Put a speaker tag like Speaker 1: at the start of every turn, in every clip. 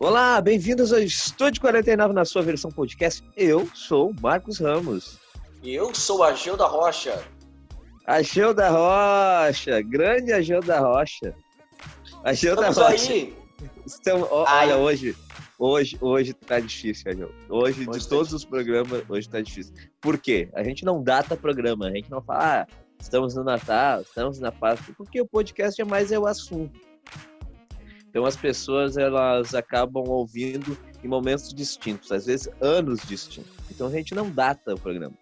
Speaker 1: Olá, bem-vindos ao Estúdio 49 na sua versão podcast. Eu sou Marcos Ramos.
Speaker 2: E eu sou a Gil da Rocha.
Speaker 1: Ageu da Rocha, grande Ageu da Rocha. Ageu da Rocha.
Speaker 2: aí.
Speaker 1: Estamos, olha, hoje, hoje, hoje tá difícil, Ageu. Hoje, hoje, de tá todos difícil. os programas, hoje tá difícil. Por quê? A gente não data programa, a gente não fala, ah, estamos no Natal, estamos na Páscoa, porque o podcast é mais é o assunto. Então as pessoas elas acabam ouvindo em momentos distintos, às vezes anos distintos. Então a gente não data o programa.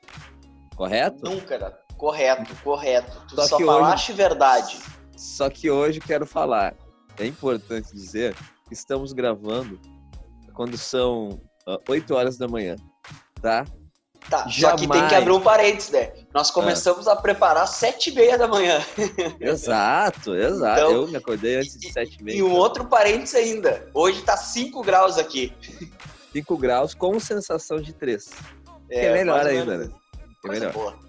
Speaker 1: Correto?
Speaker 2: Nunca data. Correto, correto. Tu só, só falaste hoje, verdade.
Speaker 1: Só que hoje quero falar. É importante dizer que estamos gravando quando são uh, 8 horas da manhã, tá?
Speaker 2: Tá, Jamais... só que tem que abrir um parênteses, né? Nós começamos ah. a preparar às sete e meia da manhã.
Speaker 1: Exato, exato. Então, eu me acordei antes de sete e meia.
Speaker 2: E um outro parênteses ainda. Hoje tá 5 graus aqui.
Speaker 1: 5 graus com sensação de 3. É, é melhor ainda, né? É melhor. Boa.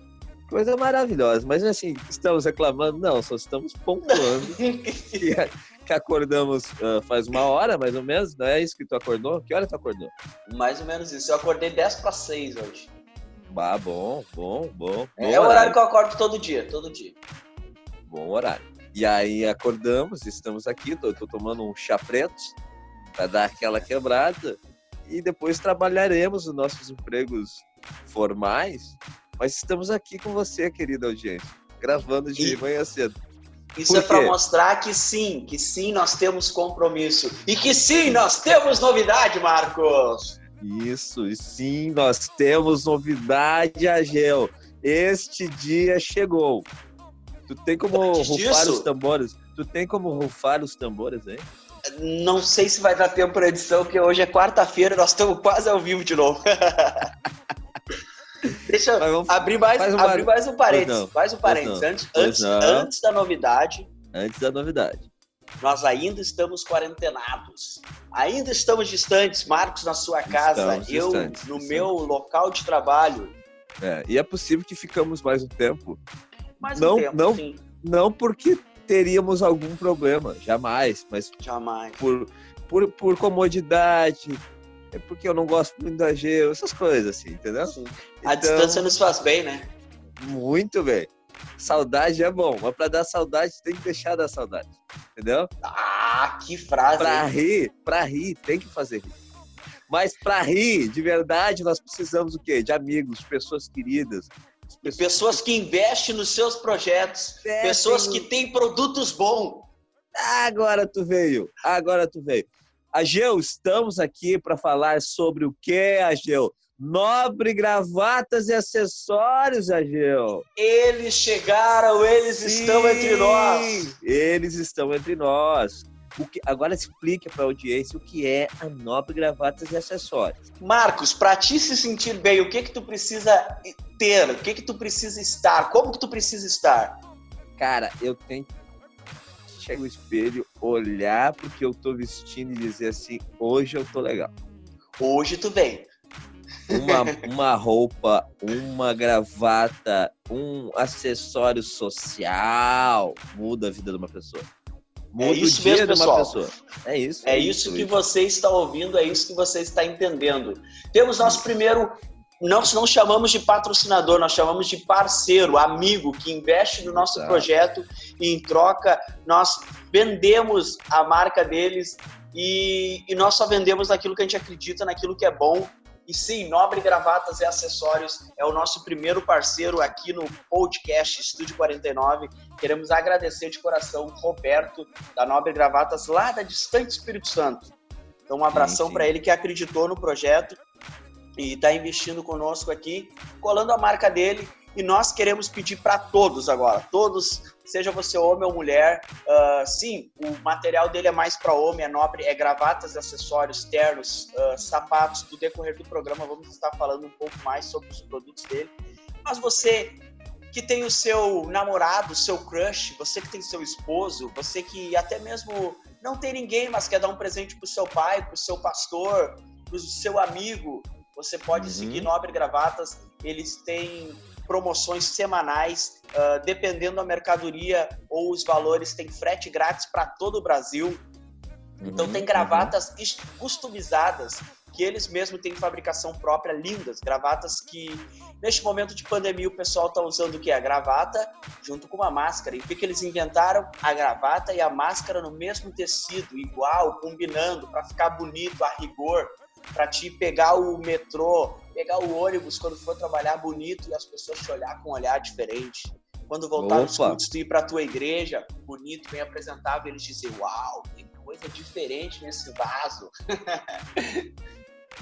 Speaker 1: Coisa maravilhosa. Mas assim, estamos reclamando? Não, só estamos pontuando que, que, acordamos uh, faz uma hora, mais ou menos. Não é isso que tu acordou? Que hora tu acordou?
Speaker 2: Mais ou menos isso. Eu acordei 10 para 6 hoje.
Speaker 1: Ah, bom, bom, bom.
Speaker 2: É, é o horário que eu acordo todo dia, todo dia.
Speaker 1: Bom horário. E aí acordamos, estamos aqui, tô, tô tomando um chá preto para dar aquela quebrada e depois trabalharemos os nossos empregos formais mas estamos aqui com você, querida audiência, gravando de e... manhã cedo.
Speaker 2: Isso é para mostrar que sim, que sim, nós temos compromisso. E que sim, nós temos novidade, Marcos!
Speaker 1: Isso, e sim, nós temos novidade, Agel. Este dia chegou. Tu tem como Antes rufar disso, os tambores? Tu tem como rufar os tambores aí?
Speaker 2: Não sei se vai dar tempo para edição, porque hoje é quarta-feira, nós estamos quase ao vivo de novo. Deixa eu abrir mais, um abrir mais um parênteses. Mais um parênteses. Antes, antes, antes da novidade.
Speaker 1: Antes da novidade.
Speaker 2: Nós ainda estamos quarentenados. Ainda estamos distantes. Marcos na sua casa, estamos eu distantes, no distantes. meu local de trabalho.
Speaker 1: É, e é possível que ficamos mais um tempo.
Speaker 2: Mais
Speaker 1: não,
Speaker 2: um tempo,
Speaker 1: não,
Speaker 2: sim.
Speaker 1: Não porque teríamos algum problema, jamais. Mas
Speaker 2: jamais.
Speaker 1: Por, por, por comodidade, é porque eu não gosto muito da gelo, essas coisas assim, entendeu? Sim.
Speaker 2: A então, distância nos faz bem, né?
Speaker 1: Muito bem. Saudade é bom, mas para dar saudade tem que deixar dar saudade, entendeu?
Speaker 2: Ah, que frase!
Speaker 1: Para rir, para rir tem que fazer rir. Mas para rir, de verdade, nós precisamos o quê? De amigos, de pessoas queridas,
Speaker 2: Pessoas... pessoas que investem nos seus projetos, é, pessoas tem... que têm produtos bons.
Speaker 1: Agora tu veio, agora tu veio. Ageu, estamos aqui para falar sobre o que, Ageu? Nobre gravatas e acessórios, Ageu.
Speaker 2: Eles chegaram, eles Sim, estão entre nós.
Speaker 1: Eles estão entre nós. O que, agora explique para a audiência o que é a Nobre Gravatas e Acessórios.
Speaker 2: Marcos, para ti se sentir bem, o que que tu precisa ter? O que que tu precisa estar? Como que tu precisa estar?
Speaker 1: Cara, eu tenho chegar no espelho, olhar porque eu tô vestindo e dizer assim, hoje eu tô legal.
Speaker 2: Hoje tu vem.
Speaker 1: Uma, uma roupa, uma gravata, um acessório social muda a vida de uma pessoa.
Speaker 2: Muda é isso o dia mesmo, de uma pessoal. pessoa. É isso. É, é isso, isso que você está ouvindo, é isso que você está entendendo. Temos nosso primeiro nós não chamamos de patrocinador, nós chamamos de parceiro, amigo que investe no nosso Exato. projeto e em troca nós vendemos a marca deles e, e, nós só vendemos naquilo que a gente acredita, naquilo que é bom. E sim, Nobre Gravatas e Acessórios é o nosso primeiro parceiro aqui no podcast Estúdio 49. Queremos agradecer de coração o Roberto da Nobre Gravatas lá da distante Espírito Santo. Então, um abração para ele que acreditou no projeto e está investindo conosco aqui, colando a marca dele. E nós queremos pedir para todos agora, todos, seja você homem ou mulher, uh, sim, o material dele é mais para homem, é nobre, é gravatas, acessórios, ternos, uh, sapatos. Do decorrer do programa, vamos estar falando um pouco mais sobre os produtos dele. Mas você que tem o seu namorado, o seu crush, você que tem seu esposo, você que até mesmo não tem ninguém, mas quer dar um presente para o seu pai, para o seu pastor, para o seu amigo, você pode uhum. seguir Nobre Gravatas, eles têm promoções semanais, uh, dependendo da mercadoria ou os valores, tem frete grátis para todo o Brasil. Então uhum, tem gravatas uhum. customizadas que eles mesmos têm fabricação própria, lindas, gravatas que neste momento de pandemia o pessoal está usando o que? A gravata junto com uma máscara. E o que, que eles inventaram? A gravata e a máscara no mesmo tecido, igual, combinando, para ficar bonito, a rigor, para te pegar o metrô, pegar o ônibus quando for trabalhar bonito e as pessoas te olhar com um olhar diferente. Quando voltar nos cultos, tu ir para tua igreja, bonito, bem apresentável, eles dizem, uau, tem coisa diferente nesse vaso.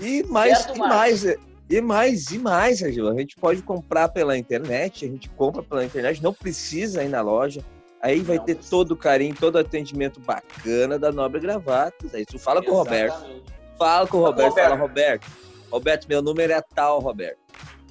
Speaker 1: E mais, e mais, e mais, e mais, Angela. A gente pode comprar pela internet, a gente compra pela internet, não precisa ir na loja. Aí vai não, ter todo o carinho, todo o atendimento bacana da Nobre Gravatas. Aí tu fala Exatamente. com o Roberto. Fala com o Roberto, Roberto, fala, Roberto. Roberto, meu número é tal, Roberto.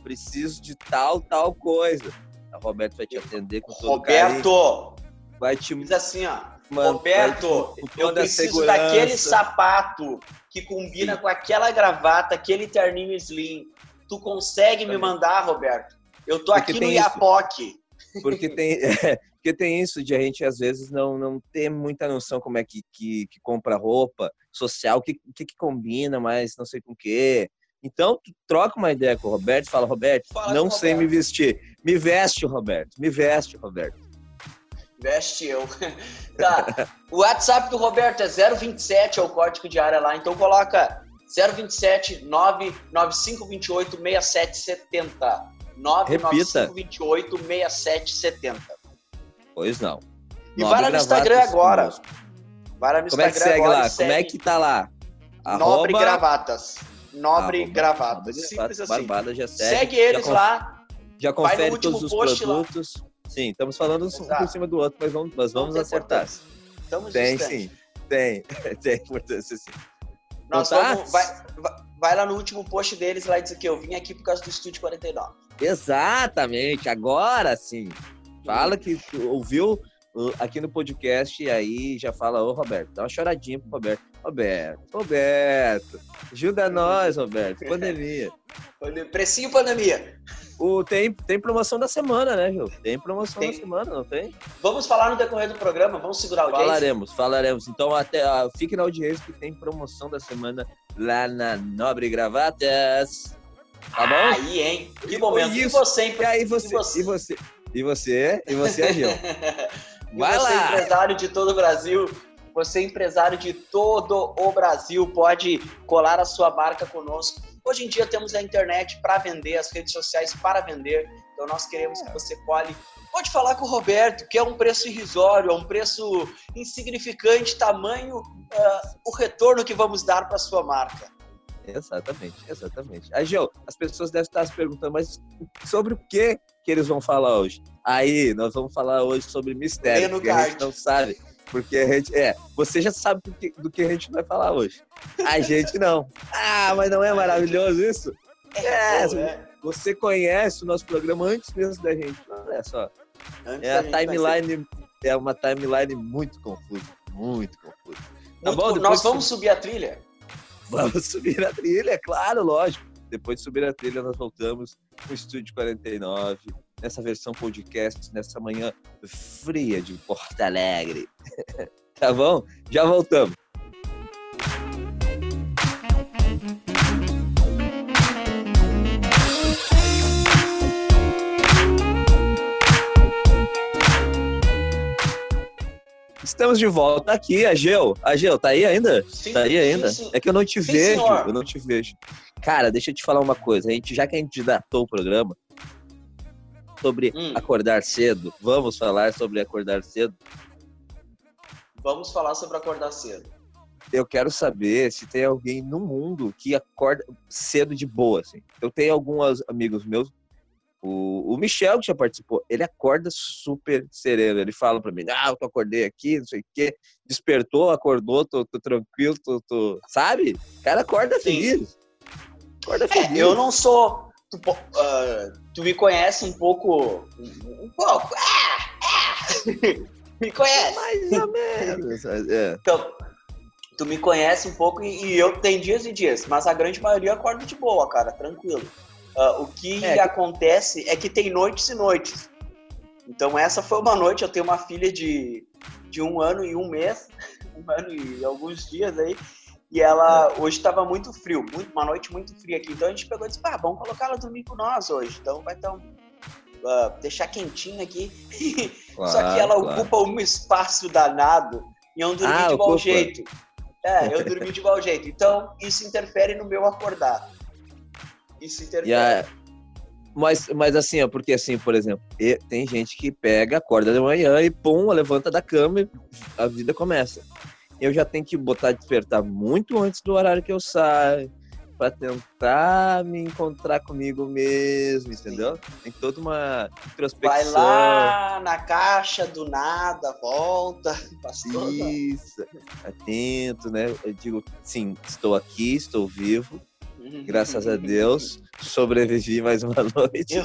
Speaker 1: Preciso de tal, tal coisa. O Roberto vai te atender com todo
Speaker 2: Roberto,
Speaker 1: carinho. Vai
Speaker 2: te... Diz assim, ó. Mano, Roberto, eu preciso daquele sapato que combina Sim. com aquela gravata, aquele terninho slim. Tu consegue me mandar, Roberto? Eu tô porque aqui no Iapoque.
Speaker 1: Porque tem, é, porque tem isso de a gente, às vezes, não, não ter muita noção como é que, que, que compra roupa social, o que, que, que combina, mas não sei com o quê. Então, tu troca uma ideia com o Roberto, fala, Roberto, fala não sei Roberto. me vestir. Me veste, Roberto. Me veste, Roberto.
Speaker 2: Veste eu. tá. O WhatsApp do Roberto é 027, é o código de área lá. Então coloca 027 99528 6770. 99528 6770.
Speaker 1: Pois não.
Speaker 2: E vai lá no Instagram agora. Vai lá no
Speaker 1: Como Instagram é que segue agora, lá? Segue Como é que tá lá?
Speaker 2: Nobre Gravatas. Nobre Arroba, Gravatas. Simples assim.
Speaker 1: Barbada já segue.
Speaker 2: Segue eles
Speaker 1: já
Speaker 2: lá.
Speaker 1: Já confere todos os produtos. Lá. Sim, estamos falando Exato. um por cima do outro, mas vamos, mas vamos acertar.
Speaker 2: Estamos
Speaker 1: tem sim, tem, tem importância sim.
Speaker 2: Nós tá? vamos, vai, vai lá no último post deles lá e diz que eu vim aqui por causa do Estúdio 49.
Speaker 1: Exatamente, agora sim. Fala que ouviu aqui no podcast e aí já fala, ô Roberto, dá uma choradinha pro Roberto. Roberto, Roberto, ajuda nós, Roberto, pandemia.
Speaker 2: Precinho pandemia.
Speaker 1: O, tem, tem promoção da semana, né, Gil? Tem promoção tem. da semana, não tem?
Speaker 2: Vamos falar no decorrer do programa, vamos segurar o
Speaker 1: audiência? Falaremos, falaremos. Então, até, uh, fique na audiência que tem promoção da semana lá na Nobre Gravatas. Tá bom?
Speaker 2: Aí, hein? Que momento. E você,
Speaker 1: e aí você, e você? E você? E você, Gil?
Speaker 2: Vai você, lá! empresário de todo o Brasil, você empresário de todo o Brasil, pode colar a sua marca conosco Hoje em dia temos a internet para vender, as redes sociais para vender. Então nós queremos que você cole. Pode falar com o Roberto, que é um preço irrisório, é um preço insignificante, tamanho uh, o retorno que vamos dar para sua marca.
Speaker 1: Exatamente, exatamente. Aí, Gil, as pessoas devem estar se perguntando, mas sobre o que que eles vão falar hoje? Aí, nós vamos falar hoje sobre mistério, porque a gente não sabe. Porque a gente. É, você já sabe do que, do que a gente vai falar hoje. A gente não. Ah, mas não é maravilhoso isso? É, é, você conhece o nosso programa antes mesmo da gente. Olha só. Antes é a timeline, é uma timeline muito confusa. Muito confusa.
Speaker 2: Tá muito, bom? Nós vamos subir a trilha?
Speaker 1: Vamos subir a trilha, claro, lógico. Depois de subir a trilha, nós voltamos no Estúdio 49 nessa versão podcast, nessa manhã fria de Porto Alegre. tá bom? Já voltamos. Estamos de volta aqui, Ageu. Ageu, tá aí ainda? Sim, tá aí ainda? Sim, sim. É que eu não te vejo, senhor. eu não te vejo. Cara, deixa eu te falar uma coisa. A gente, já que a gente datou o programa, sobre hum. acordar cedo. Vamos falar sobre acordar cedo?
Speaker 2: Vamos falar sobre acordar cedo.
Speaker 1: Eu quero saber se tem alguém no mundo que acorda cedo de boa, assim. Eu tenho alguns amigos meus, o, o Michel, que já participou, ele acorda super sereno. Ele fala para mim, ah, eu acordei aqui, não sei o quê. Despertou, acordou, tô, tô tranquilo, tô, tô... Sabe? O cara acorda Sim. feliz.
Speaker 2: Acorda é, feliz. Eu não sou tu, uh, tu me conhece um pouco. Um pouco. Ah, me conhece.
Speaker 1: Mais ou menos. É.
Speaker 2: Então, tu me conhece um pouco e, e, eu tenho dias e dias, mas a grande maioria acorda de boa, cara, tranquilo. Uh, o que é. acontece é que tem noites e noites. Então essa foi uma noite, eu tenho uma filha de, de um ano e um mês. um ano e alguns dias aí. E ela, hoje estava muito frio, muito, uma noite muito fria aqui. Então a gente pegou e disse, pá, vamos colocar ela dormir com nós hoje. Então vai estar um, uh, deixar quentinho aqui. Claro, Só que ela claro. ocupa um espaço danado e eu dormi ah, de igual jeito. É, eu dormi de igual jeito. Então isso interfere no meu acordar. Isso interfere.
Speaker 1: Yeah. Mas, mas assim, ó, porque assim, por exemplo, tem gente que pega, acorda de manhã e pum, levanta da cama e a vida começa. Eu já tenho que botar despertar muito antes do horário que eu saio para tentar me encontrar comigo mesmo, entendeu? Tem toda uma introspecção.
Speaker 2: Vai lá na caixa do nada, volta,
Speaker 1: Isso, atento, né? Eu digo, sim, estou aqui, estou vivo, Graças a Deus, sobrevivi mais uma noite.
Speaker 2: Eu,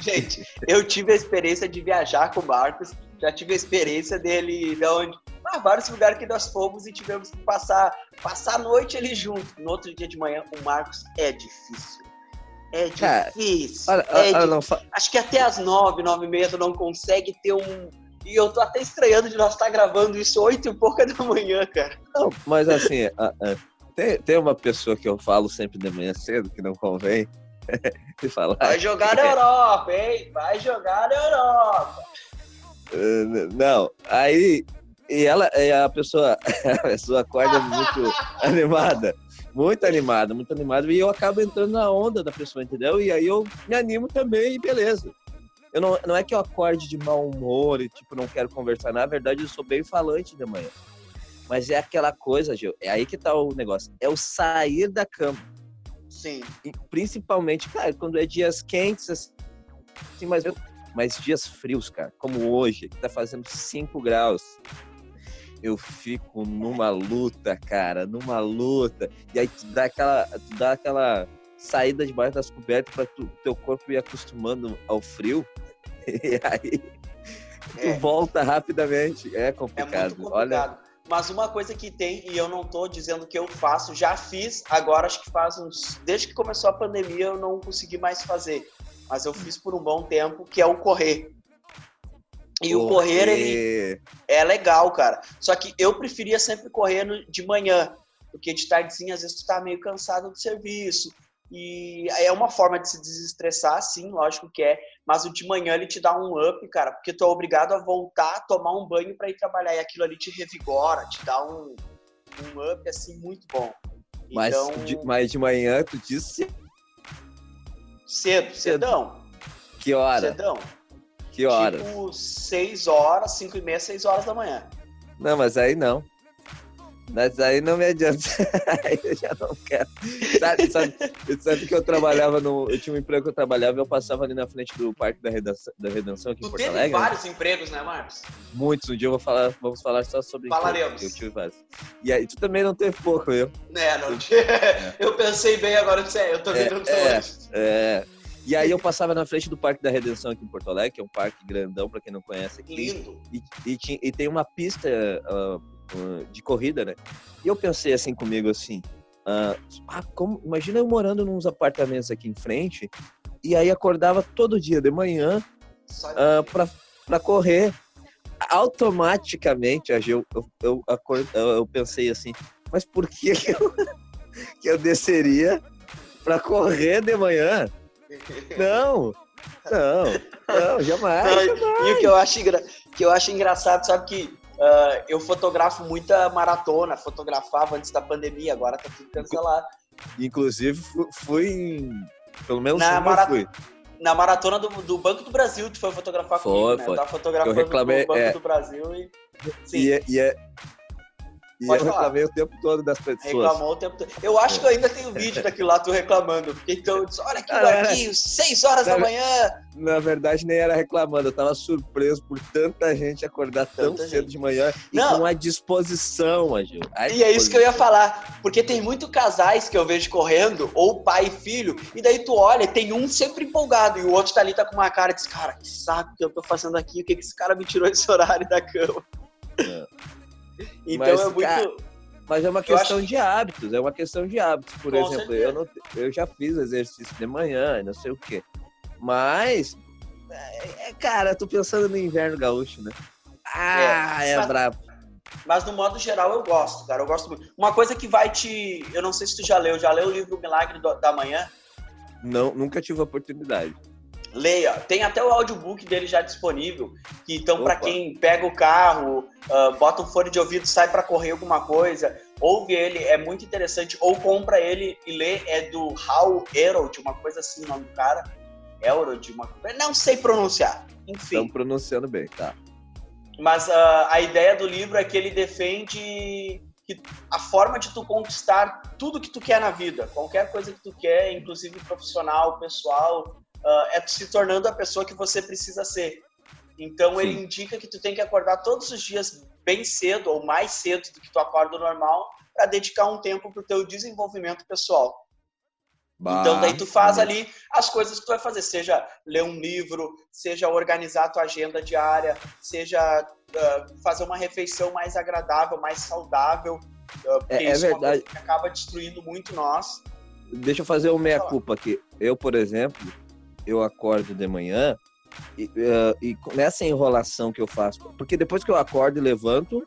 Speaker 2: gente, eu tive a experiência de viajar com o Marcos, já tive a experiência dele de onde ah, vários lugares que nós fomos e tivemos que passar, passar a noite ali junto. No outro dia de manhã, o Marcos é difícil. É difícil. Cara, é olha, olha, fa... Acho que até as nove, nove e meia tu não consegue ter um. E eu tô até estranhando de nós estar gravando isso oito e pouca da manhã, cara.
Speaker 1: Não, mas assim, tem, tem uma pessoa que eu falo sempre de manhã cedo, que não convém,
Speaker 2: e falar. Vai jogar na Europa, hein? Vai jogar na Europa.
Speaker 1: Uh, não, aí. E ela, e a pessoa, a pessoa acorda muito animada, muito animada, muito animada, e eu acabo entrando na onda da pessoa, entendeu? E aí eu me animo também, e beleza. Eu não, não é que eu acorde de mau humor e, tipo, não quero conversar. Na verdade, eu sou bem falante de manhã. Mas é aquela coisa, Gil, é aí que tá o negócio. É o sair da cama.
Speaker 2: Sim.
Speaker 1: E principalmente, cara, quando é dias quentes, assim, mas, mas dias frios, cara, como hoje, que tá fazendo 5 graus. Eu fico numa luta, cara, numa luta. E aí tu dá aquela, tu dá aquela saída debaixo das cobertas para teu corpo ir acostumando ao frio. E aí tu é. volta rapidamente. É complicado. É
Speaker 2: complicado. Olha, mas uma coisa que tem, e eu não estou dizendo que eu faço, já fiz, agora acho que faz uns. Desde que começou a pandemia eu não consegui mais fazer. Mas eu fiz por um bom tempo, que é o correr. E correr. o correr, ele é legal, cara. Só que eu preferia sempre correr de manhã. Porque de tardezinha, às vezes, tu tá meio cansado do serviço. E é uma forma de se desestressar, sim, lógico que é. Mas o de manhã ele te dá um up, cara, porque tu é obrigado a voltar, tomar um banho para ir trabalhar. E aquilo ali te revigora, te dá um, um up, assim, muito bom.
Speaker 1: Mas, então... de, mas de manhã tu disse.
Speaker 2: Cedo, cedão.
Speaker 1: Que hora?
Speaker 2: Cedão.
Speaker 1: Que hora?
Speaker 2: Tipo, 6 horas, 5 e meia, 6 horas da manhã.
Speaker 1: Não, mas aí não. Mas aí não me adianta. aí eu já não quero. Sabe, sabe, sabe, que eu trabalhava no. Eu tinha um emprego que eu trabalhava e eu passava ali na frente do Parque da Redenção, da Redenção aqui tu em Porto Alegre.
Speaker 2: vários empregos, né, Marcos?
Speaker 1: Muitos. Um dia eu vou falar, vamos falar só sobre
Speaker 2: Falaremos.
Speaker 1: Eu tive vários. E aí, tu também não teve pouco, eu.
Speaker 2: É, não tinha. É. Eu pensei bem agora, eu também é, não sou
Speaker 1: é, é. E aí eu passava na frente do Parque da Redenção aqui em Porto Alegre, que é um parque grandão, para quem não conhece aqui.
Speaker 2: Lindo.
Speaker 1: E, e, e tem uma pista uh, de corrida, né? E eu pensei assim comigo assim, uh, ah, como, imagina eu morando nos apartamentos aqui em frente e aí acordava todo dia de manhã uh, ah, para correr. Automaticamente, eu, eu, eu, eu, pensei assim, mas por que, que eu, que eu desceria para correr de manhã? Não, não, não, jamais, jamais.
Speaker 2: E o que eu acho, que eu acho engraçado, sabe que Uh, eu fotografo muita maratona, fotografava antes da pandemia, agora tá tudo cancelado.
Speaker 1: Inclusive, fui em. Pelo menos na, marat... fui.
Speaker 2: na maratona do, do, Banco do Brasil, tu foi fotografar foi, comigo, né? Foi. Eu tava fotografando eu reclamei, o Banco é... do Brasil e.
Speaker 1: Sim. E, é, e é, e Pode eu falar. reclamei o tempo todo das pessoas.
Speaker 2: Reclamou o tempo todo. Eu acho que eu ainda tenho vídeo daquilo lá, tu reclamando. Porque então, eu disse, olha aqui, ah, aqui, 6 horas na, da manhã.
Speaker 1: Na verdade, nem era reclamando. Eu tava surpreso por tanta gente acordar tão tanta cedo gente. de manhã e Não. com a disposição, Agil.
Speaker 2: E é isso que eu ia falar. Porque tem muito casais que eu vejo correndo, ou pai e filho, e daí tu olha, tem um sempre empolgado, e o outro tá ali, tá com uma cara e diz, cara, que saco que eu tô fazendo aqui, o que, que esse cara me tirou esse horário da cama? É. Então mas, é muito. Cara,
Speaker 1: mas é uma questão de hábitos, é uma questão de hábitos. Por Com exemplo, eu, não, eu já fiz exercício de manhã, não sei o quê. Mas, é, é cara, tô pensando no inverno gaúcho, né? Ah, é, é brabo.
Speaker 2: Mas no modo geral eu gosto, cara. Eu gosto muito. Uma coisa que vai te. Eu não sei se tu já leu, já leu o livro Milagre da Manhã?
Speaker 1: Não, nunca tive a oportunidade.
Speaker 2: Leia. Tem até o audiobook dele já disponível. Que então, para quem pega o carro, uh, bota um fone de ouvido, sai para correr alguma coisa, ouve ele, é muito interessante. Ou compra ele e lê. É do Hal Herold, uma coisa assim, o nome do cara. Elrod, uma Não sei pronunciar. Enfim.
Speaker 1: Estão pronunciando bem, tá.
Speaker 2: Mas uh, a ideia do livro é que ele defende que a forma de tu conquistar tudo que tu quer na vida, qualquer coisa que tu quer, inclusive profissional, pessoal, uh, é se tornando a pessoa que você precisa ser. Então Sim. ele indica que tu tem que acordar todos os dias bem cedo ou mais cedo do que tu acorda normal para dedicar um tempo para o teu desenvolvimento pessoal. Bah, então daí tu faz ali as coisas que tu vai fazer, seja ler um livro, seja organizar a tua agenda diária, seja uh, fazer uma refeição mais agradável, mais saudável, uh,
Speaker 1: é, é isso é verdade.
Speaker 2: Acaba destruindo muito nós.
Speaker 1: Deixa eu fazer o meia culpa aqui. Eu, por exemplo, eu acordo de manhã e, uh, e nessa enrolação que eu faço, porque depois que eu acordo e levanto,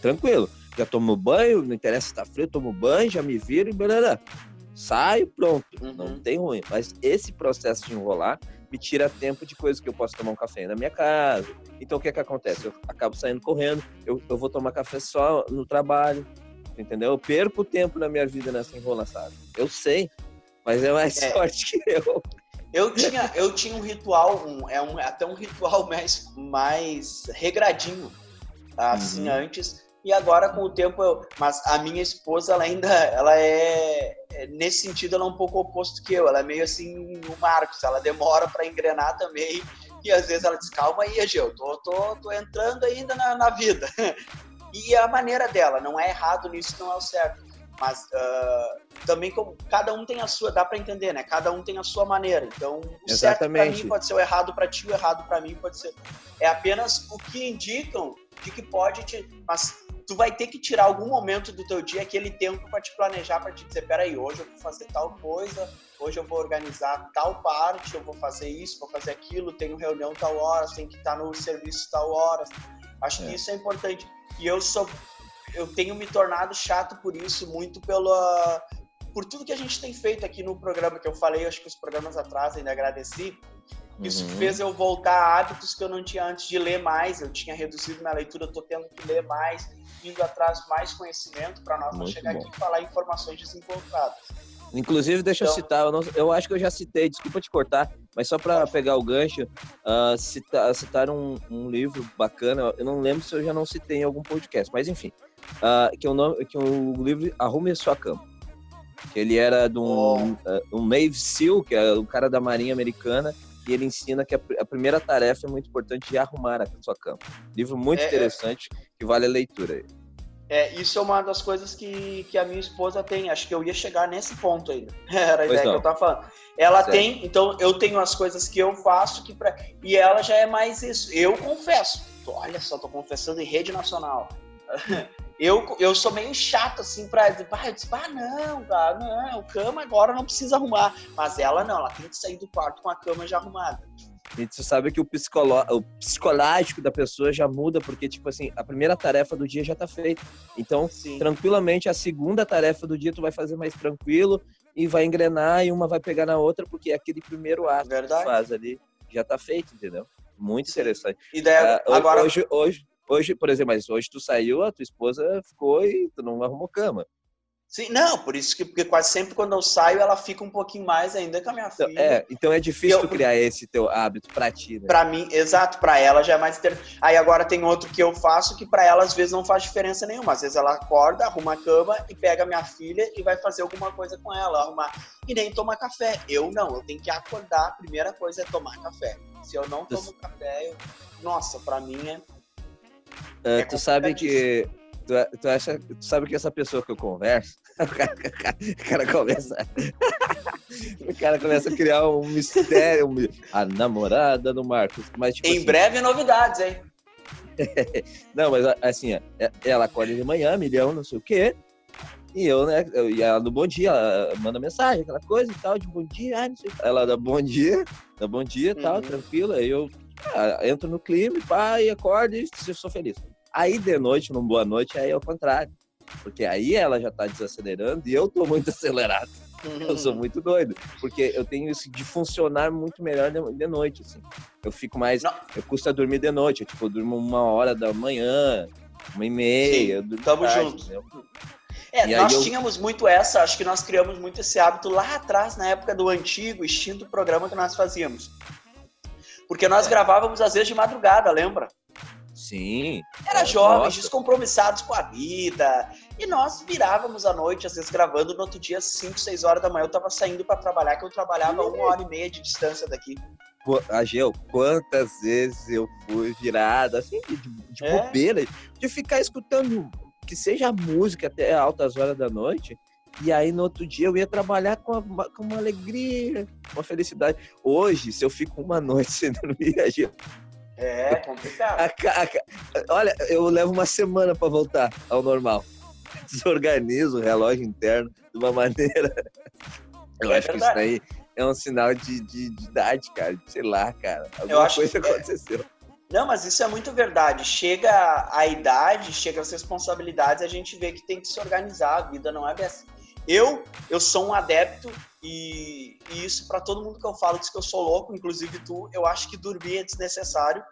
Speaker 1: tranquilo, já tomo banho, não interessa se tá frio, tomo banho, já me viro e blá, saio, pronto, uhum. não tem ruim. Mas esse processo de enrolar me tira tempo de coisas que eu posso tomar um café na minha casa. Então o que é que acontece? Eu acabo saindo correndo, eu, eu vou tomar café só no trabalho, entendeu? Eu perco tempo na minha vida nessa enrolação. Eu sei, mas é mais é. sorte que eu.
Speaker 2: Eu tinha, eu tinha um ritual, um, é um, até um ritual mais, mais regradinho, assim, uhum. antes. E agora, com o tempo, eu, mas a minha esposa, ela ainda, ela é, é, nesse sentido, ela é um pouco oposto que eu. Ela é meio assim, o Marcos, ela demora para engrenar também. E às vezes ela diz, calma aí, Ageu, tô, tô, tô entrando ainda na, na vida. E a maneira dela, não é errado nisso, não é o certo mas uh, também como cada um tem a sua, dá para entender, né? Cada um tem a sua maneira. Então, o Exatamente. certo para mim pode ser o errado para ti, o errado para mim pode ser. É apenas o que indicam de que pode te, mas tu vai ter que tirar algum momento do teu dia aquele tempo para te planejar, para te dizer, peraí, hoje eu vou fazer tal coisa, hoje eu vou organizar tal parte, eu vou fazer isso, vou fazer aquilo, tenho reunião tal hora, tenho que estar no serviço tal hora. Acho é. que isso é importante. E eu sou eu tenho me tornado chato por isso, muito pela por tudo que a gente tem feito aqui no programa que eu falei, acho que os programas atrás ainda agradeci. Isso uhum. fez eu voltar a hábitos que eu não tinha antes de ler mais. Eu tinha reduzido minha leitura, eu tô tendo que ler mais, indo atrás mais conhecimento para nós não chegar bom. aqui e falar informações desencontradas.
Speaker 1: Inclusive, deixa então, eu citar, eu, não, eu, acho que eu já citei, desculpa te cortar, mas só para pegar o gancho, uh, citar, citar um, um, livro bacana, eu não lembro se eu já não citei em algum podcast, mas enfim, uh, que, o nome, que o livro Arrume a Sua Cama. Que ele era de um, uh, um Navy SEAL, que é o cara da Marinha Americana, e ele ensina que a, a, primeira tarefa é muito importante de arrumar a sua cama. Livro muito é, é. interessante, é... que vale a leitura.
Speaker 2: É, isso é uma das coisas que, que a minha esposa tem. Acho que eu ia chegar nesse ponto ainda. Era a pois ideia não. que eu tava falando. Ela certo. tem, então eu tenho as coisas que eu faço que pra, e ela já é mais isso. Eu confesso. Olha só, tô confessando em rede nacional. Eu, eu sou meio chato, assim, pra dizer, ah, eu disse, ah, não, cara, não, cama agora não precisa arrumar. Mas ela não, ela tem que sair do quarto com a cama já arrumada.
Speaker 1: E tu sabe que o, psicolo... o psicológico da pessoa já muda, porque, tipo assim, a primeira tarefa do dia já tá feita. Então, Sim. tranquilamente, a segunda tarefa do dia tu vai fazer mais tranquilo e vai engrenar e uma vai pegar na outra, porque aquele primeiro ato Verdade. que tu faz ali já tá feito, entendeu? Muito Sim. interessante.
Speaker 2: E daí, uh, agora...
Speaker 1: Hoje, hoje, Hoje, por exemplo, mas hoje tu saiu, a tua esposa ficou e tu não arrumou cama.
Speaker 2: Sim, não, por isso que porque quase sempre quando eu saio ela fica um pouquinho mais ainda com a minha
Speaker 1: então,
Speaker 2: filha.
Speaker 1: É, então é difícil eu, criar esse teu hábito para ti, né?
Speaker 2: Para mim, exato, para ela já é mais ter... Aí agora tem outro que eu faço que para ela às vezes não faz diferença nenhuma. Às vezes ela acorda, arruma a cama e pega a minha filha e vai fazer alguma coisa com ela, arrumar e nem toma café. Eu não, eu tenho que acordar, a primeira coisa é tomar café. Se eu não tomo café, eu... nossa, para mim é
Speaker 1: Uh, tu sabe que. Tu, tu, acha, tu sabe que essa pessoa que eu converso, o cara, o cara começa. o cara começa a criar um mistério, um, a namorada do Marcos. Mas, tipo,
Speaker 2: em assim, breve novidades, hein?
Speaker 1: não, mas assim, é, ela acorda de manhã, milhão, não sei o quê. E eu, né, eu, e ela do bom dia, ela manda mensagem, aquela coisa e tal, de bom dia, ah, não sei Ela dá bom dia, dá bom dia e tal, uhum. tranquila. Aí eu ah, entro no clima, e acordo e sou feliz. Aí de noite, num boa noite, aí é o contrário. Porque aí ela já tá desacelerando e eu tô muito acelerado. Eu sou muito doido. Porque eu tenho isso de funcionar muito melhor de, noite, assim. Eu fico mais. Não. Eu custa dormir de noite. Eu, tipo, eu durmo uma hora da manhã, uma e meia.
Speaker 2: Sim, tamo tarde, junto. É, e nós eu... tínhamos muito essa, acho que nós criamos muito esse hábito lá atrás, na época do antigo, extinto programa que nós fazíamos. Porque nós gravávamos às vezes de madrugada, lembra?
Speaker 1: Sim.
Speaker 2: Era jovens, Nossa. descompromissados com a vida. E nós virávamos à noite, às vezes gravando, no outro dia, 5, 6 horas da manhã, eu tava saindo para trabalhar, que eu trabalhava uma hora e meia de distância daqui.
Speaker 1: Ageu, quantas vezes eu fui virado, assim, de, de é? bobeira, de ficar escutando que seja música até altas horas da noite, e aí no outro dia eu ia trabalhar com uma, com uma alegria, uma felicidade. Hoje, se eu fico uma noite sem dormir,
Speaker 2: é complicado. A, a,
Speaker 1: a, olha, eu levo uma semana para voltar ao normal. Desorganizo o relógio interno de uma maneira. Eu é acho verdade. que isso aí é um sinal de, de, de, idade, cara. Sei lá, cara. Alguma eu acho coisa que é. aconteceu.
Speaker 2: Não, mas isso é muito verdade. Chega a idade, chega as responsabilidades, a gente vê que tem que se organizar. A vida não é assim. Eu, eu sou um adepto e, e isso para todo mundo que eu falo diz que eu sou louco, inclusive tu. Eu acho que dormir é desnecessário.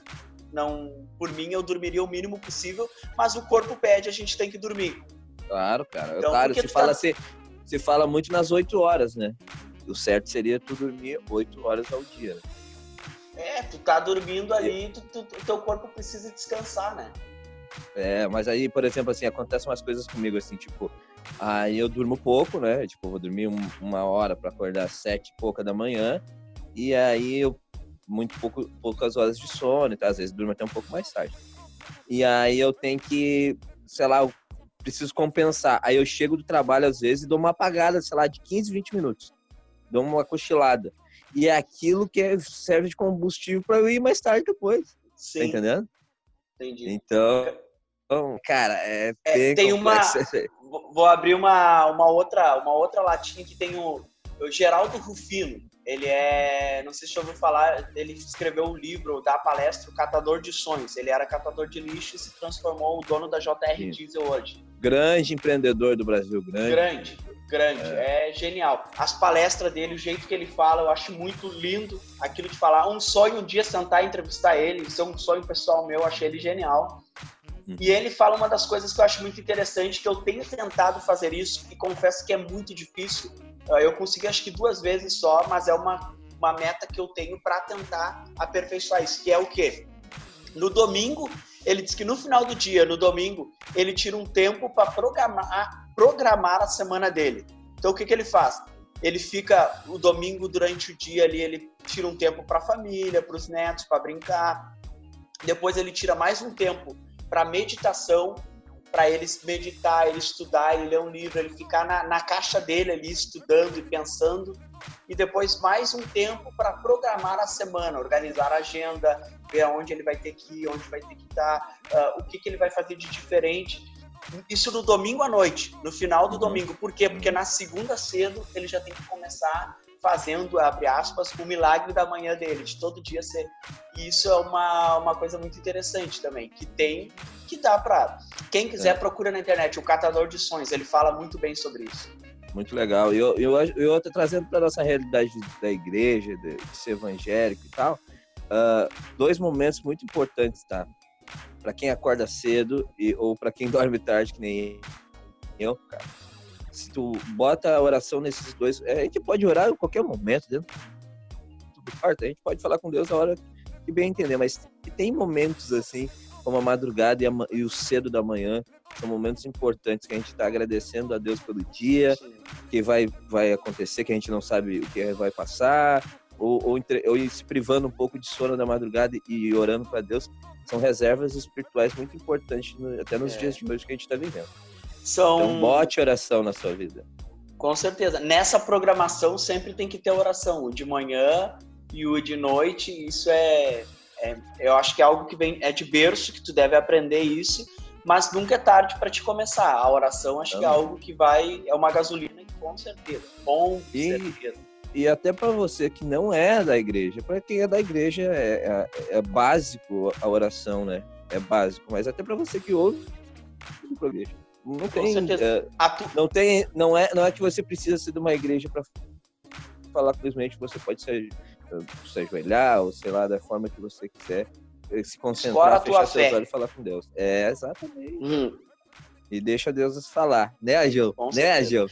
Speaker 2: Não, por mim eu dormiria o mínimo possível, mas o corpo pede, a gente tem que dormir.
Speaker 1: Claro, cara. Então, claro, se fala, tá... se, se fala muito nas oito horas, né? O certo seria tu dormir oito horas ao dia. Né?
Speaker 2: É, tu tá dormindo ali, tu, tu, teu corpo precisa descansar, né?
Speaker 1: É, mas aí, por exemplo, assim, acontecem umas coisas comigo, assim, tipo, aí eu durmo pouco, né? Tipo, vou dormir um, uma hora para acordar às sete e pouca da manhã, e aí eu, muito pouco, poucas horas de sono, tá? às vezes durmo até um pouco mais tarde. E aí eu tenho que, sei lá, eu preciso compensar. Aí eu chego do trabalho às vezes e dou uma apagada, sei lá, de 15, 20 minutos. Dou uma cochilada. E é aquilo que é, serve de combustível para eu ir mais tarde depois. Tá Sim. Tá entendendo?
Speaker 2: Entendi.
Speaker 1: Então, cara, é,
Speaker 2: é tem uma vou abrir uma, uma outra uma outra latinha que tem o, o Geraldo Rufino. Ele é, não sei se você ouviu falar, ele escreveu o um livro da palestra O Catador de Sonhos. Ele era catador de lixo e se transformou o dono da JR Sim. Diesel hoje.
Speaker 1: Grande empreendedor do Brasil, grande.
Speaker 2: Grande grande, é. é. genial. As palestras dele, o jeito que ele fala, eu acho muito lindo aquilo de falar. Um sonho um dia sentar e entrevistar ele, isso é um sonho pessoal meu, achei ele genial. E ele fala uma das coisas que eu acho muito interessante, que eu tenho tentado fazer isso e confesso que é muito difícil. Ah, eu consegui acho que duas vezes só, mas é uma, uma meta que eu tenho para tentar aperfeiçoar isso, que é o quê? No domingo, ele diz que no final do dia, no domingo, ele tira um tempo para programar, programar a semana dele. Então o que, que ele faz? Ele fica o domingo durante o dia ali, ele tira um tempo para a família, para os netos, para brincar. Depois ele tira mais um tempo para meditação, para ele meditar, ele estudar, ele ler um livro, ele ficar na, na caixa dele ali estudando e pensando. E depois mais um tempo para programar a semana, organizar a agenda, ver aonde ele vai ter que ir, onde vai ter que estar, uh, o que, que ele vai fazer de diferente. Isso no domingo à noite, no final do uhum. domingo. Por quê? Porque na segunda cedo ele já tem que começar fazendo, abre aspas, o milagre da manhã dele, de todo dia ser. E isso é uma, uma coisa muito interessante também, que tem, que dá para Quem quiser, é. procura na internet, o Catador de Sonhos, ele fala muito bem sobre isso.
Speaker 1: Muito legal. E eu, eu, eu, eu trazendo para nossa realidade da igreja, de, de ser evangélico e tal, uh, dois momentos muito importantes, tá? Para quem acorda cedo e, ou para quem dorme tarde, que nem eu, cara. Se tu bota a oração nesses dois, é, a gente pode orar em qualquer momento dentro do quarto, a gente pode falar com Deus a hora que bem entender, mas tem momentos assim, como a madrugada e, a, e o cedo da manhã, são momentos importantes que a gente está agradecendo a Deus pelo dia, que vai, vai acontecer, que a gente não sabe o que vai passar, ou, ou, entre, ou se privando um pouco de sono da madrugada e orando para Deus, são reservas espirituais muito importantes no, até nos é. dias de hoje que a gente está vivendo. São... Então, bote oração na sua vida.
Speaker 2: Com certeza. Nessa programação sempre tem que ter oração, o de manhã e o de noite. Isso é, é eu acho que é algo que vem é de berço que tu deve aprender isso, mas nunca é tarde para te começar. A oração acho que é algo que vai é uma gasolina com certeza. Com e... certeza
Speaker 1: e até para você que não é da igreja, para quem é da igreja é, é, é, básico a oração, né? é básico, mas até para você que ouve, não tem, é, não tem, não é, não é que você precisa ser de uma igreja para falar simplesmente, você pode se, se ajoelhar ou sei lá da forma que você quiser se concentrar, fechar seus fé. olhos e falar com Deus. É exatamente. Hum. E deixa Deus falar, né, Agil? Com né, Agil?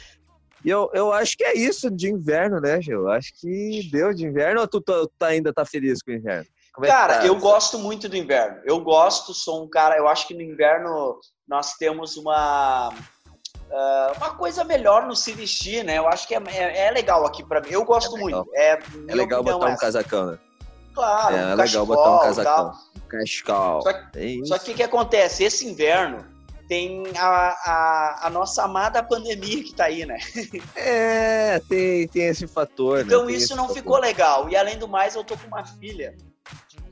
Speaker 1: E eu, eu acho que é isso de inverno, né, Gil? Acho que deu de inverno ou tu, tu, tu ainda tá feliz com o inverno?
Speaker 2: É cara, tá? eu gosto muito do inverno. Eu gosto, sou um cara. Eu acho que no inverno nós temos uma uh, uma coisa melhor no se vestir, né? Eu acho que é, é, é legal aqui para mim. Eu gosto é muito.
Speaker 1: É, é legal botar um casacão, né?
Speaker 2: Claro,
Speaker 1: é, um é legal botar um casacão. Cascal.
Speaker 2: Só que, só que o que acontece? Esse inverno tem a, a, a, nossa amada pandemia que tá aí, né?
Speaker 1: É, tem, tem esse fator.
Speaker 2: Né? Então
Speaker 1: né?
Speaker 2: isso não fator. ficou legal. E além do mais, eu tô com uma filha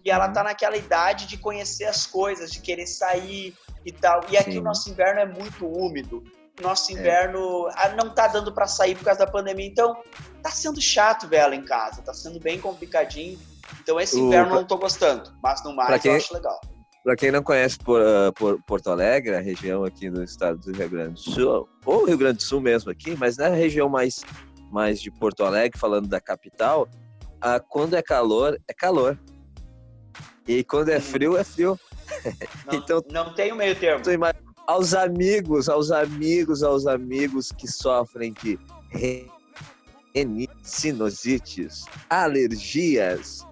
Speaker 2: e ela tá naquela idade de conhecer as coisas, de querer sair e tal. E aqui Sim. o nosso inverno é muito úmido. Nosso é. inverno é. não tá dando para sair por causa da pandemia. Então, tá sendo chato ver ela em casa. Tá sendo bem complicadinho. Então, esse inverno o... eu não tô gostando. Mas no mais, quem... eu acho legal.
Speaker 1: Para quem não conhece por, uh, por, Porto Alegre, a região aqui do estado do Rio Grande do Sul, ou Rio Grande do Sul mesmo aqui, mas na região mais, mais de Porto Alegre, falando da capital, uh, quando é calor, é calor. E quando é frio, é frio.
Speaker 2: Não, então, não tem o meio termo.
Speaker 1: Aos amigos, aos amigos, aos amigos que sofrem de sinosites, alergias,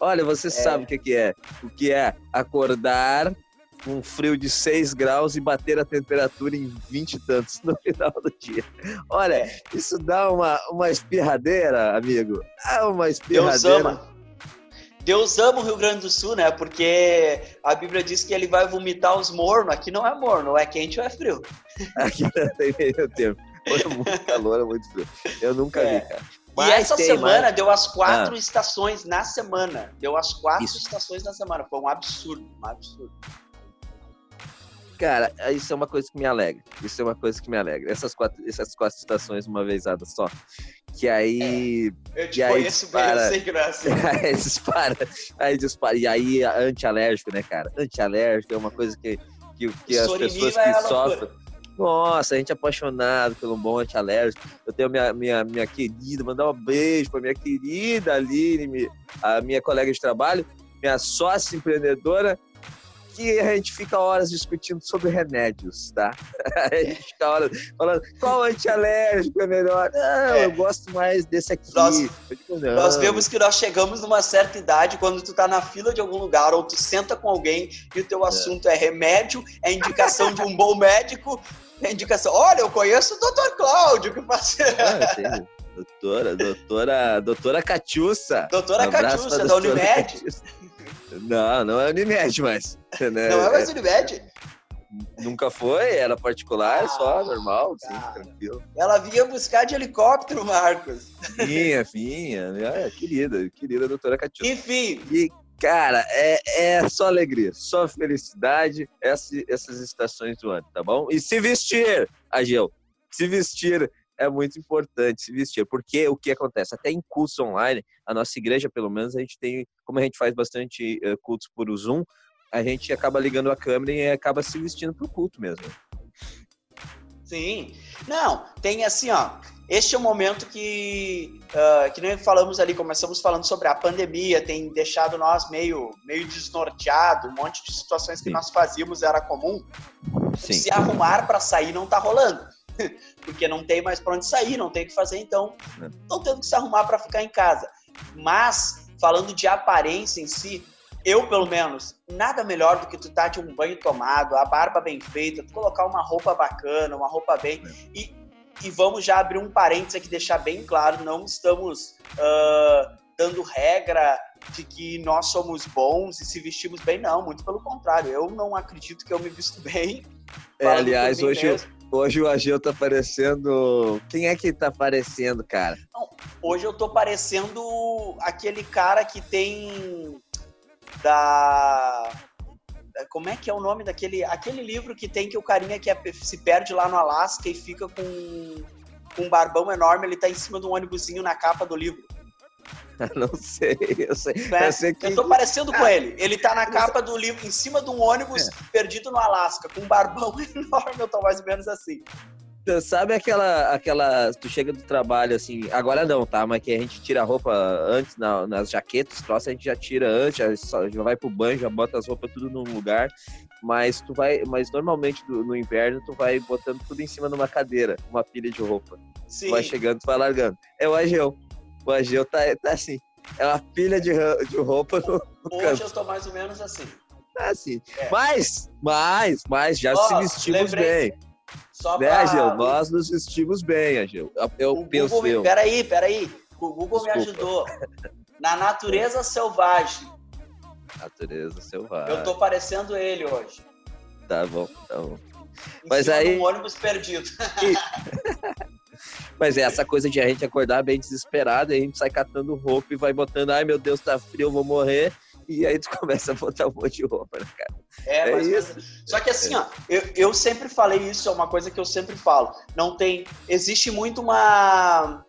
Speaker 1: Olha, você é. sabe o que, que é. O que é acordar com um frio de 6 graus e bater a temperatura em 20 e tantos no final do dia. Olha, é. isso dá uma, uma espirradeira, amigo. É uma espirradeira.
Speaker 2: Deus ama. Deus ama o Rio Grande do Sul, né? Porque a Bíblia diz que ele vai vomitar os mornos. Aqui não é morno, é quente ou é frio.
Speaker 1: Aqui não tem meio tempo. é muito calor, é muito frio. Eu nunca é. vi, cara.
Speaker 2: Mas e essa semana mais... deu as quatro ah. estações na semana. Deu as quatro isso. estações na semana. Foi um absurdo, um absurdo.
Speaker 1: Cara, isso é uma coisa que me alegra. Isso é uma coisa que me alegra. Essas quatro, essas quatro estações uma vezada só. Que aí.
Speaker 2: É, eu te aí conheço dispara, bem, eu sei é assim.
Speaker 1: aí dispara, aí dispara. E aí, anti-alérgico, né, cara? Anti-alérgico é uma coisa que, que, que as pessoas que sofrem. Nossa, a gente é apaixonado pelo bom antialérgico. Eu tenho minha, minha, minha querida, mandar um beijo para minha querida Aline, a minha colega de trabalho, minha sócia empreendedora, que a gente fica horas discutindo sobre remédios, tá? A gente fica horas falando qual antialérgico é melhor. Não, é. eu gosto mais desse aqui.
Speaker 2: Nós, nós, vemos que nós chegamos numa certa idade quando tu tá na fila de algum lugar ou tu senta com alguém e o teu é. assunto é, é remédio, é indicação de um bom médico, é indicação. Olha, eu conheço o Dr. Cláudio que faz. Ah,
Speaker 1: doutora, doutora, doutora Catiussa.
Speaker 2: Doutora um Catiussa, da Unimed. Catiussa.
Speaker 1: Não, não é Unimed, mas.
Speaker 2: Né? Não é mais Unimed?
Speaker 1: Nunca foi, era particular, ah, só, normal, sim, tranquilo.
Speaker 2: Ela vinha buscar de helicóptero, Marcos.
Speaker 1: Vinha, vinha. É, querida, querida doutora Catiussa.
Speaker 2: Enfim.
Speaker 1: E, cara, é, é só alegria, só felicidade essa, essas estações do ano, tá bom? E se vestir, Agil, se vestir é muito importante se vestir, porque o que acontece? Até em cursos online, a nossa igreja, pelo menos, a gente tem, como a gente faz bastante uh, cultos por Zoom, a gente acaba ligando a câmera e acaba se vestindo para o culto mesmo.
Speaker 2: Sim. Não, tem assim, ó. Este é o momento que, uh, que nem falamos ali, começamos falando sobre a pandemia, tem deixado nós meio, meio desnorteado, um monte de situações que Sim. nós fazíamos era comum. Sim. Se arrumar para sair não tá rolando. porque não tem mais para onde sair, não tem o que fazer, então estão é. tendo que se arrumar para ficar em casa. Mas, falando de aparência em si, eu, pelo menos, nada melhor do que tu tá de um banho tomado, a barba bem feita, tu colocar uma roupa bacana, uma roupa bem. É. E, e vamos já abrir um parênteses aqui, deixar bem claro: não estamos uh, dando regra de que nós somos bons e se vestimos bem, não, muito pelo contrário. Eu não acredito que eu me visto bem.
Speaker 1: É, aliás, hoje. Mesmo Hoje o Ageu tá parecendo. Quem é que tá parecendo, cara?
Speaker 2: Não, hoje eu tô parecendo aquele cara que tem. Da. Como é que é o nome daquele. Aquele livro que tem que o carinha que é, se perde lá no Alasca e fica com, com um barbão enorme, ele tá em cima de um ônibusinho na capa do livro.
Speaker 1: não sei, eu sei.
Speaker 2: Né? Eu, sei que... eu tô parecendo com ele. Ele tá na capa do livro, em cima de um ônibus é. perdido no Alasca, com um barbão enorme, eu tô mais ou menos assim.
Speaker 1: Sabe aquela, aquela. Tu chega do trabalho assim, agora não, tá? Mas que a gente tira a roupa antes na, nas jaquetas, troças a gente já tira antes, já, só, já vai pro banho, já bota as roupas tudo num lugar. Mas tu vai. Mas normalmente no inverno tu vai botando tudo em cima de uma cadeira, uma pilha de roupa. Sim. Tu vai chegando, tu vai largando. É o Ageu. O Ageu tá, tá assim. É uma pilha de, de roupa no,
Speaker 2: no Hoje canto. eu tô mais ou menos assim.
Speaker 1: Tá assim. É. Mas, mas, mas já oh, se vestimos lembrei. bem. Só né, pra... Agil? Nós nos vestimos bem, Agil. Eu o penso
Speaker 2: Google,
Speaker 1: eu.
Speaker 2: Peraí, peraí. O Google Desculpa. me ajudou. Na natureza selvagem.
Speaker 1: Natureza selvagem.
Speaker 2: Eu tô parecendo ele hoje.
Speaker 1: Tá bom, tá bom.
Speaker 2: Em Mas aí. Um ônibus perdido.
Speaker 1: Mas é essa coisa de a gente acordar bem desesperado, e a gente sai catando roupa e vai botando, ai meu Deus, tá frio, eu vou morrer. E aí tu começa a botar um monte de roupa, né, cara?
Speaker 2: É, é isso. Só que assim, ó, eu, eu sempre falei isso, é uma coisa que eu sempre falo. Não tem. Existe muito uma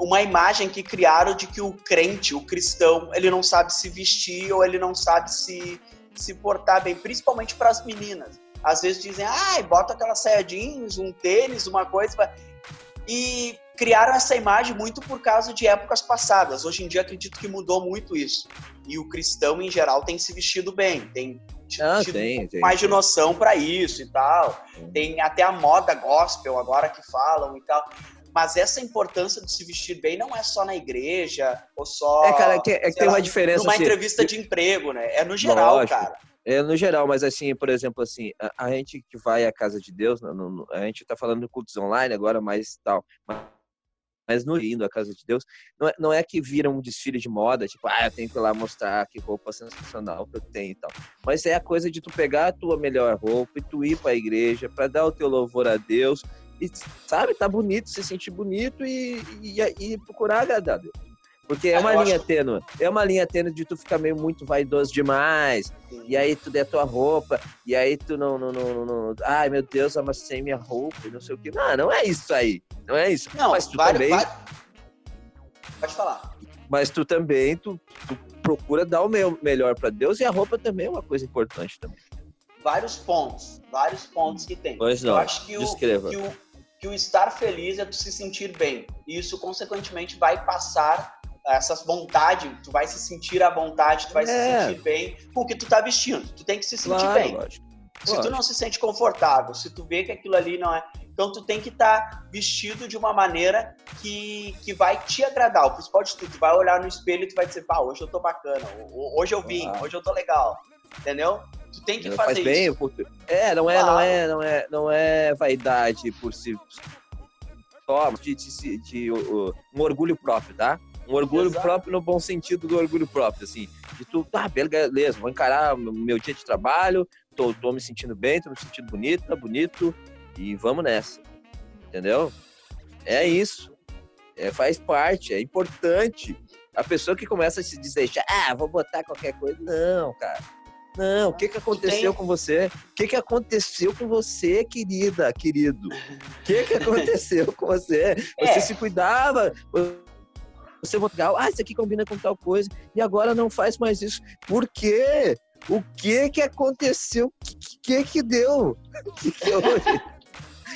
Speaker 2: uma imagem que criaram de que o crente, o cristão, ele não sabe se vestir ou ele não sabe se, se portar bem, principalmente para as meninas. Às vezes dizem, ai, ah, bota aquela saia jeans, um tênis, uma coisa. E criaram essa imagem muito por causa de épocas passadas. Hoje em dia acredito que mudou muito isso. E o cristão em geral tem se vestido bem, tem
Speaker 1: ah, tido tem, um
Speaker 2: tem, mais tem. de noção para isso e tal. Tem até a moda gospel agora que falam e tal. Mas essa importância de se vestir bem não é só na igreja ou só.
Speaker 1: É, cara, é que, é que tem uma diferença.
Speaker 2: Numa assim, entrevista de emprego, né? É no geral, lógico. cara.
Speaker 1: É no geral, mas assim, por exemplo, assim, a, a gente que vai à casa de Deus, a gente tá falando de cultos online agora, mas tal. Mas mas no indo à casa de Deus, não é, não é que vira um desfile de moda, tipo, ah, eu tenho que ir lá mostrar que roupa sensacional que eu tenho e tal. Mas é a coisa de tu pegar a tua melhor roupa e tu ir para a igreja para dar o teu louvor a Deus e, sabe, tá bonito, se sentir bonito e, e, e procurar agradar a Deus. Porque é, uma linha acho... tênue. É uma linha tênue de tu ficar meio muito vaidoso demais. Sim. E aí tu der tua roupa. E aí tu não, não, não, não. Ai, meu Deus, amassei minha roupa e não sei o que. Não, não é isso aí. Não é isso.
Speaker 2: Não, mas tu também. Pode falar.
Speaker 1: Mas tu também, tu, tu procura dar o meu melhor para Deus e a roupa também é uma coisa importante também.
Speaker 2: Vários pontos. Vários pontos que tem.
Speaker 1: Pois não. Eu acho que o, que
Speaker 2: o, que o estar feliz é tu se sentir bem. E isso, consequentemente, vai passar essas vontade, tu vai se sentir à vontade, tu vai é. se sentir bem com o que tu tá vestindo. Tu tem que se sentir claro, bem. Lógico. Se lógico. tu não se sente confortável, se tu vê que aquilo ali não é. Então tu tem que estar tá vestido de uma maneira que, que vai te agradar. O principal de tudo, tu vai olhar no espelho e tu vai dizer, pá, hoje eu tô bacana, hoje eu vim, ah. hoje eu tô legal. Entendeu? Tu tem que fazer
Speaker 1: faz
Speaker 2: isso.
Speaker 1: Bem, é, não é, claro. não é, não é, não é vaidade por si só, de, de, de, de um orgulho próprio, tá? Um orgulho Exato. próprio no bom sentido do orgulho próprio, assim. De tu, tá, beleza, vou encarar meu dia de trabalho, tô, tô me sentindo bem, tô me sentindo bonito, tá bonito, e vamos nessa. Entendeu? É isso. É, faz parte, é importante. A pessoa que começa a se dizer, ah, vou botar qualquer coisa. Não, cara. Não, o que, que aconteceu com você? O que, que aconteceu com você, querida, querido? O que, que aconteceu com você? Você é. se cuidava, você legal, ah, isso aqui combina com tal coisa, e agora não faz mais isso. Por quê? O que que aconteceu? O que, que que deu? que que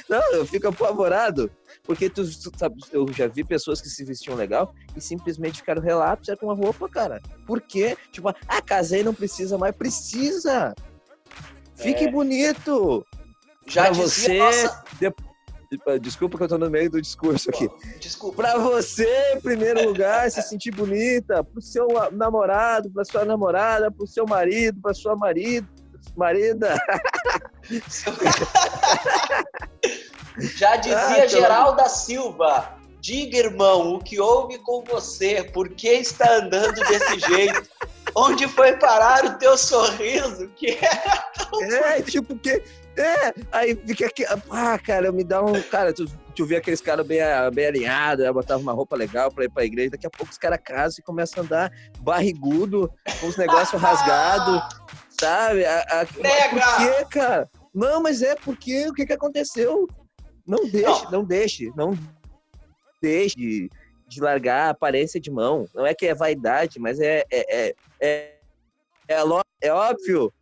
Speaker 1: não, eu fico apavorado. Porque tu, tu, sabe, eu já vi pessoas que se vestiam legal e simplesmente ficaram relapsos com a roupa, cara. Por quê? Tipo, ah, casei, não precisa mais. Precisa! Fique é. bonito! Já pra você, nossa... Desculpa que eu tô no meio do discurso aqui.
Speaker 2: Desculpa.
Speaker 1: Pra você, em primeiro lugar, se sentir bonita, pro seu namorado, pra sua namorada, pro seu marido, pra sua marido, marida.
Speaker 2: Já dizia ah, Geralda Silva, diga, irmão, o que houve com você? Por que está andando desse jeito? Onde foi parar o teu sorriso? Que
Speaker 1: é, é tipo, que é, aí fica aqui. Ah, cara, me dá um. Cara, tu, tu vê aqueles caras bem, bem alinhados, botava uma roupa legal pra ir pra igreja, daqui a pouco os caras casam e começam a andar barrigudo, com os negócios rasgados, sabe? A, a, por quê, cara? Não, mas é porque o que, que aconteceu? Não deixe, não, não deixe, não deixe de, de largar a aparência de mão. Não é que é vaidade, mas é, é, é, é, é, é óbvio.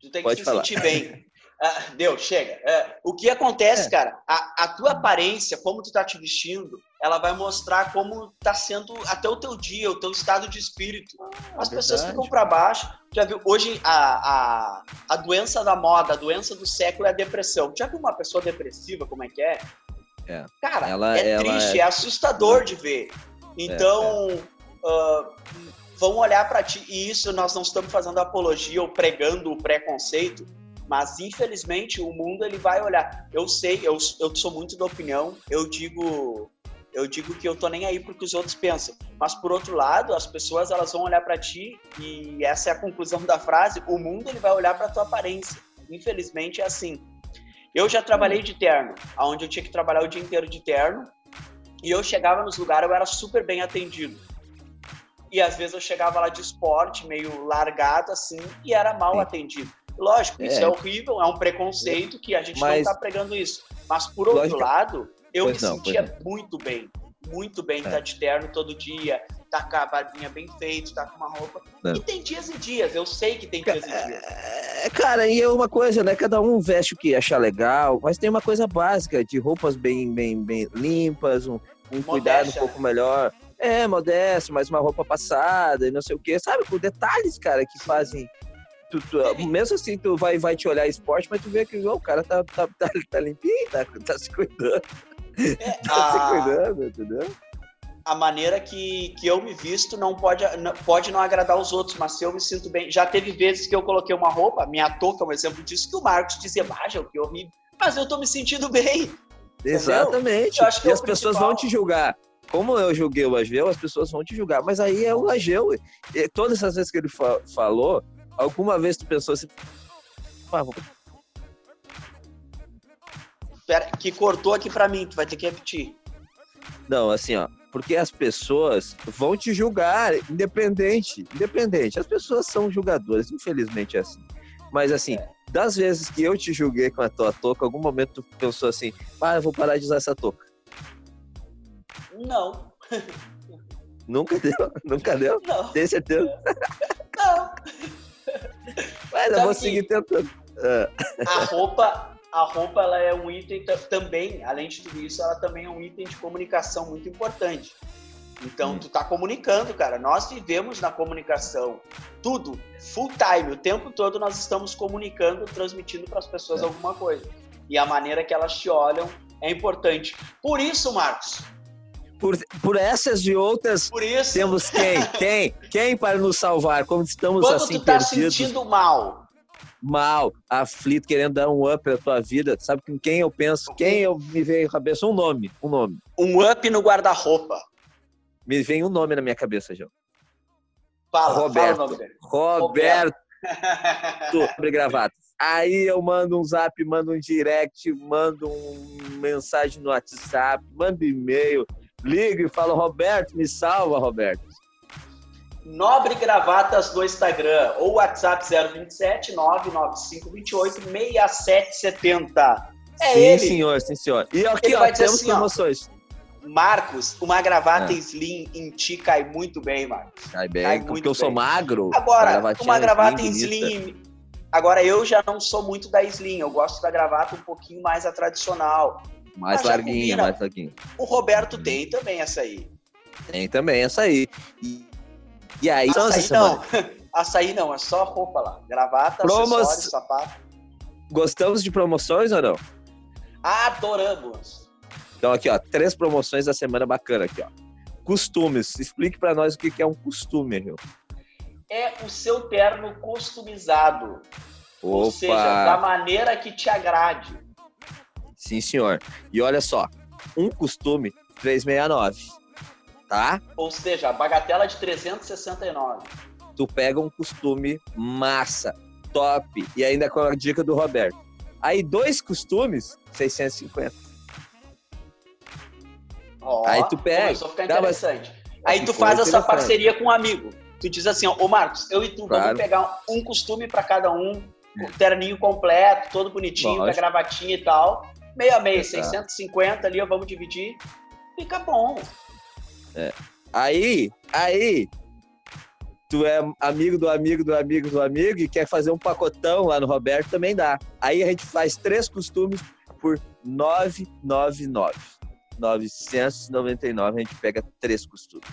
Speaker 2: Tu tem que Pode se falar. sentir bem. Ah, deu, chega. É, o que acontece, é. cara, a, a, tua aparência, como tu tá te vestindo, ela vai mostrar como tá sendo até o teu dia, o teu estado de espírito. Ah, As pessoas ficam para baixo. Já viu? Hoje, a, a, a doença da moda, a doença do século é a depressão. Já viu uma pessoa depressiva, como é que é? é. Cara, ela, é ela triste, é... é... assustador de ver. Então, uh, vão olhar para ti. E isso nós não estamos fazendo apologia ou pregando o preconceito mas infelizmente o mundo ele vai olhar. Eu sei, eu, eu sou muito da opinião, eu digo eu digo que eu tô nem aí porque os outros pensam. Mas por outro lado, as pessoas elas vão olhar para ti e essa é a conclusão da frase, o mundo ele vai olhar para tua aparência. Infelizmente é assim. Eu já trabalhei de terno, aonde eu tinha que trabalhar o dia inteiro de terno, e eu chegava nos lugares eu era super bem atendido. E às vezes eu chegava lá de esporte, meio largado assim, e era mal Sim. atendido. Lógico, é. isso é horrível, é um preconceito que a gente Mas... não está pregando isso. Mas, por outro Lógico... lado, eu me não, sentia muito bem. Muito bem, é. tá de terno todo dia, tá com a barbinha bem feita, tá com uma roupa. Não. E tem dias e dias, eu sei que tem dias e dias.
Speaker 1: É, cara, e é uma coisa, né? Cada um veste o que achar legal, mas tem uma coisa básica de roupas bem, bem, bem limpas, um, um cuidado um pouco melhor. É, modesto, mas uma roupa passada e não sei o quê. Sabe, com detalhes, cara, que fazem Tu, tu, mesmo assim, tu vai, vai te olhar esporte, mas tu vê que oh, o cara tá, tá, tá, tá limpinho, tá, tá se cuidando. É, tá a... se cuidando, entendeu?
Speaker 2: A maneira que, que eu me visto não pode, não, pode não agradar os outros, mas se eu me sinto bem. Já teve vezes que eu coloquei uma roupa, minha touca é um exemplo disso, que o Marcos dizia, Baja, que horrível. Mas eu tô me sentindo bem.
Speaker 1: Exatamente. e é as principal. pessoas vão te julgar como eu julguei o Ageu, as pessoas vão te julgar. Mas aí é o Ageu. Todas as vezes que ele fa falou, Alguma vez tu pensou assim. Ah, vou...
Speaker 2: Pera, que cortou aqui para mim, tu vai ter que repetir.
Speaker 1: Não, assim, ó. Porque as pessoas vão te julgar, independente. Independente. As pessoas são julgadoras, infelizmente é assim. Mas assim, é. das vezes que eu te julguei com a tua touca, algum momento tu pensou assim, ah, eu vou parar de usar essa touca.
Speaker 2: Não.
Speaker 1: Nunca deu? Nunca deu?
Speaker 2: Não.
Speaker 1: Tem certeza?
Speaker 2: Não.
Speaker 1: Mas eu vou seguir tentando.
Speaker 2: A roupa, a roupa ela é um item também, além de tudo isso, ela também é um item de comunicação muito importante. Então, hum. tu tá comunicando, cara. Nós vivemos na comunicação. Tudo, full time, o tempo todo nós estamos comunicando, transmitindo para as pessoas é. alguma coisa. E a maneira que elas te olham é importante. Por isso, Marcos,
Speaker 1: por, por essas e outras, temos quem? Quem? Quem para nos salvar? Como estamos
Speaker 2: Quando
Speaker 1: assim
Speaker 2: tu tá
Speaker 1: perdidos?
Speaker 2: sentindo mal.
Speaker 1: Mal, aflito, querendo dar um up na tua vida. Sabe com quem eu penso? Quem eu me vem na cabeça? Um nome. Um nome.
Speaker 2: Um up no guarda-roupa.
Speaker 1: Me vem um nome na minha cabeça, João.
Speaker 2: Fala,
Speaker 1: Roberto.
Speaker 2: Fala
Speaker 1: Roberto. Sobre gravatas. Aí eu mando um zap, mando um direct, mando uma mensagem no WhatsApp, mando e-mail, liga e fala, Roberto, me salva, Roberto.
Speaker 2: Nobre Gravatas no Instagram ou WhatsApp 027 995 28 6770. É
Speaker 1: sim,
Speaker 2: ele.
Speaker 1: senhor, sim, senhor. E aqui, ele ó, temos assim, promoções.
Speaker 2: Ó, Marcos, uma gravata é. slim em ti cai muito bem, Marcos.
Speaker 1: Cai bem, cai porque eu bem. sou magro.
Speaker 2: Agora, uma gravata em slim. Agora, eu já não sou muito da slim, eu gosto da gravata um pouquinho mais a tradicional.
Speaker 1: Mais larguinha, mais larguinha.
Speaker 2: O Roberto hum. tem também essa aí.
Speaker 1: Tem também essa aí. E, e aí,
Speaker 2: açaí não. açaí não, é só roupa lá. Gravata, Promos... acessório, sapato.
Speaker 1: Gostamos de promoções ou não?
Speaker 2: Adoramos.
Speaker 1: Então aqui, ó, três promoções da semana bacana aqui, ó. Costumes. Explique para nós o que é um costume, Rio.
Speaker 2: É o seu terno customizado. Opa. Ou seja, da maneira que te agrade.
Speaker 1: Sim, senhor. E olha só, um costume 369, tá?
Speaker 2: Ou seja, a bagatela de 369.
Speaker 1: Tu pega um costume massa, top, e ainda com a dica do Roberto. Aí dois costumes, 650.
Speaker 2: Ó, aí tu pega. Começou a ficar interessante. Aí tu faz essa parceria com um amigo. Tu diz assim, ó, ô Marcos, eu e tu claro. vamos pegar um costume para cada um, um terninho completo, todo bonitinho, com a gravatinha e tal meio a meio, 650 ali, vamos dividir, fica bom.
Speaker 1: É. Aí, aí, tu é amigo do amigo do amigo do amigo e quer fazer um pacotão lá no Roberto, também dá. Aí a gente faz três costumes por 999. 999 a gente pega três costumes.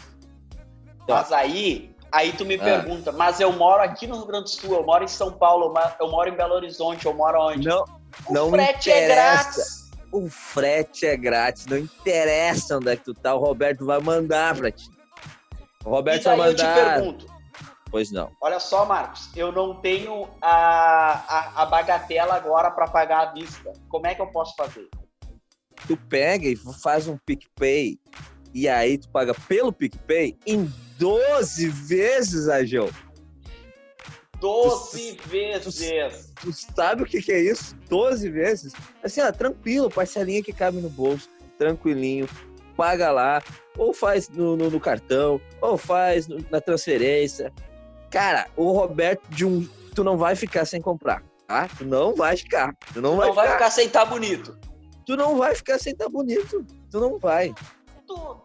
Speaker 2: Então, mas aí, aí tu me ah. pergunta, mas eu moro aqui no Rio Grande do Sul, eu moro em São Paulo, eu moro em Belo Horizonte, eu moro onde?
Speaker 1: Não, o não frete é interessa. é grátis. O frete é grátis, não interessa onde é que tu tá, o Roberto vai mandar pra ti. O Roberto vai mandar. Eu te pergunto, Pois não.
Speaker 2: Olha só, Marcos, eu não tenho a, a, a bagatela agora para pagar à vista. Como é que eu posso fazer?
Speaker 1: Tu pega e faz um PicPay e aí tu paga pelo PicPay em 12 vezes, Agel.
Speaker 2: 12 tu, vezes.
Speaker 1: Tu, tu, sabe o que, que é isso? 12 vezes? Assim, ó, tranquilo, parcelinha que cabe no bolso, tranquilinho, paga lá, ou faz no, no, no cartão, ou faz no, na transferência, Cara, o Roberto de um. Tu não vai ficar sem comprar, tá? Tu não vai ficar. Tu não, tu vai,
Speaker 2: não
Speaker 1: ficar.
Speaker 2: vai ficar sem estar tá bonito.
Speaker 1: Tu não vai ficar sem estar tá bonito. Tu não vai.
Speaker 2: Tu,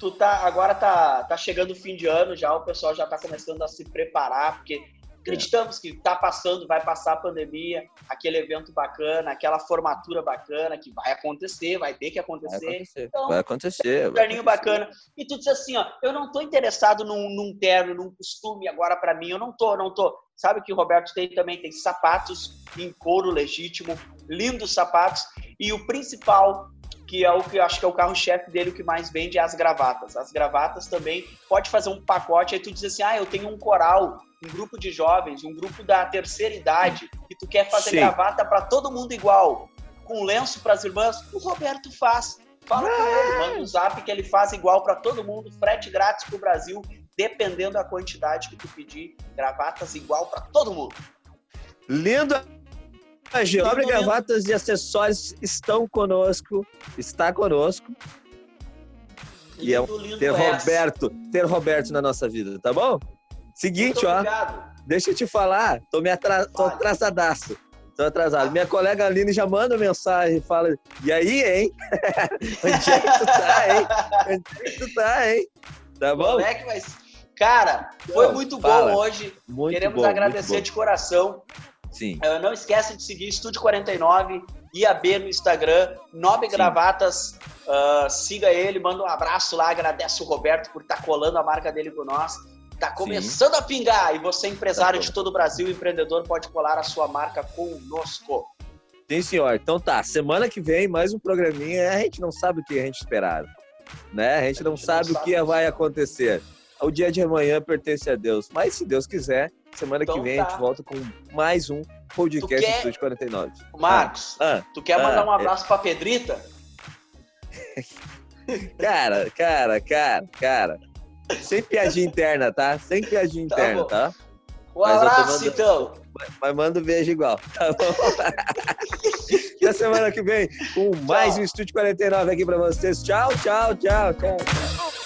Speaker 2: tu tá. Agora tá, tá chegando o fim de ano já, o pessoal já tá começando a se preparar, porque Acreditamos que está passando, vai passar a pandemia, aquele evento bacana, aquela formatura bacana que vai acontecer, vai ter que acontecer. Vai
Speaker 1: acontecer. Então, vai acontecer.
Speaker 2: Um terninho bacana. E tu diz assim, ó, eu não tô interessado num, num terno, num costume agora para mim, eu não tô, não tô. Sabe que o Roberto tem também tem sapatos em couro legítimo, lindos sapatos e o principal que é o que eu acho que é o carro-chefe dele, o que mais vende é as gravatas. As gravatas também pode fazer um pacote, aí tu diz assim: ah, eu tenho um coral, um grupo de jovens, um grupo da terceira idade, e tu quer fazer Sim. gravata para todo mundo igual, com lenço para as irmãs, o Roberto faz. Fala com ele, manda um zap que ele faz igual para todo mundo, frete grátis pro Brasil, dependendo da quantidade que tu pedir, gravatas igual para todo mundo.
Speaker 1: Lindo Nobre Gravatas e Acessórios estão conosco, está conosco. E é um, ter Roberto, ter Roberto na nossa vida, tá bom? Seguinte, ó. Deixa eu te falar, tô me atra... tô atrasadaço. Tô atrasado. Minha colega Aline já manda mensagem e fala: E aí, hein? Onde é que tu tá, hein? Onde é que tu tá, hein? Tá bom? Como
Speaker 2: é que vai. Cara, foi muito fala. bom hoje. Muito Queremos bom, agradecer de coração.
Speaker 1: Sim.
Speaker 2: Uh, não esquece de seguir Estúdio 49 e a B no Instagram, Nobre Gravatas. Uh, siga ele, manda um abraço lá, agradece o Roberto por estar tá colando a marca dele com nós. Tá começando Sim. a pingar e você, empresário tá de todo o Brasil, empreendedor, pode colar a sua marca conosco.
Speaker 1: Sim, senhor. Então tá, semana que vem mais um programinha. A gente não sabe o que a gente esperava, né? A gente, a gente não, sabe, não sabe o que vai acontecer. O dia de amanhã pertence a Deus, mas se Deus quiser, semana então, que vem tá. a gente volta com mais um podcast quer... Estúdio 49.
Speaker 2: Marcos, ah, tu quer ah, mandar um abraço é... pra Pedrita?
Speaker 1: cara, cara, cara, cara. Sem piadinha interna, tá? Sem piadinha tá interna, tá?
Speaker 2: Um abraço, então.
Speaker 1: Mas manda um beijo igual, tá bom? Até semana que vem com mais um Estúdio 49 aqui pra vocês. Tchau, tchau, tchau, tchau. tchau.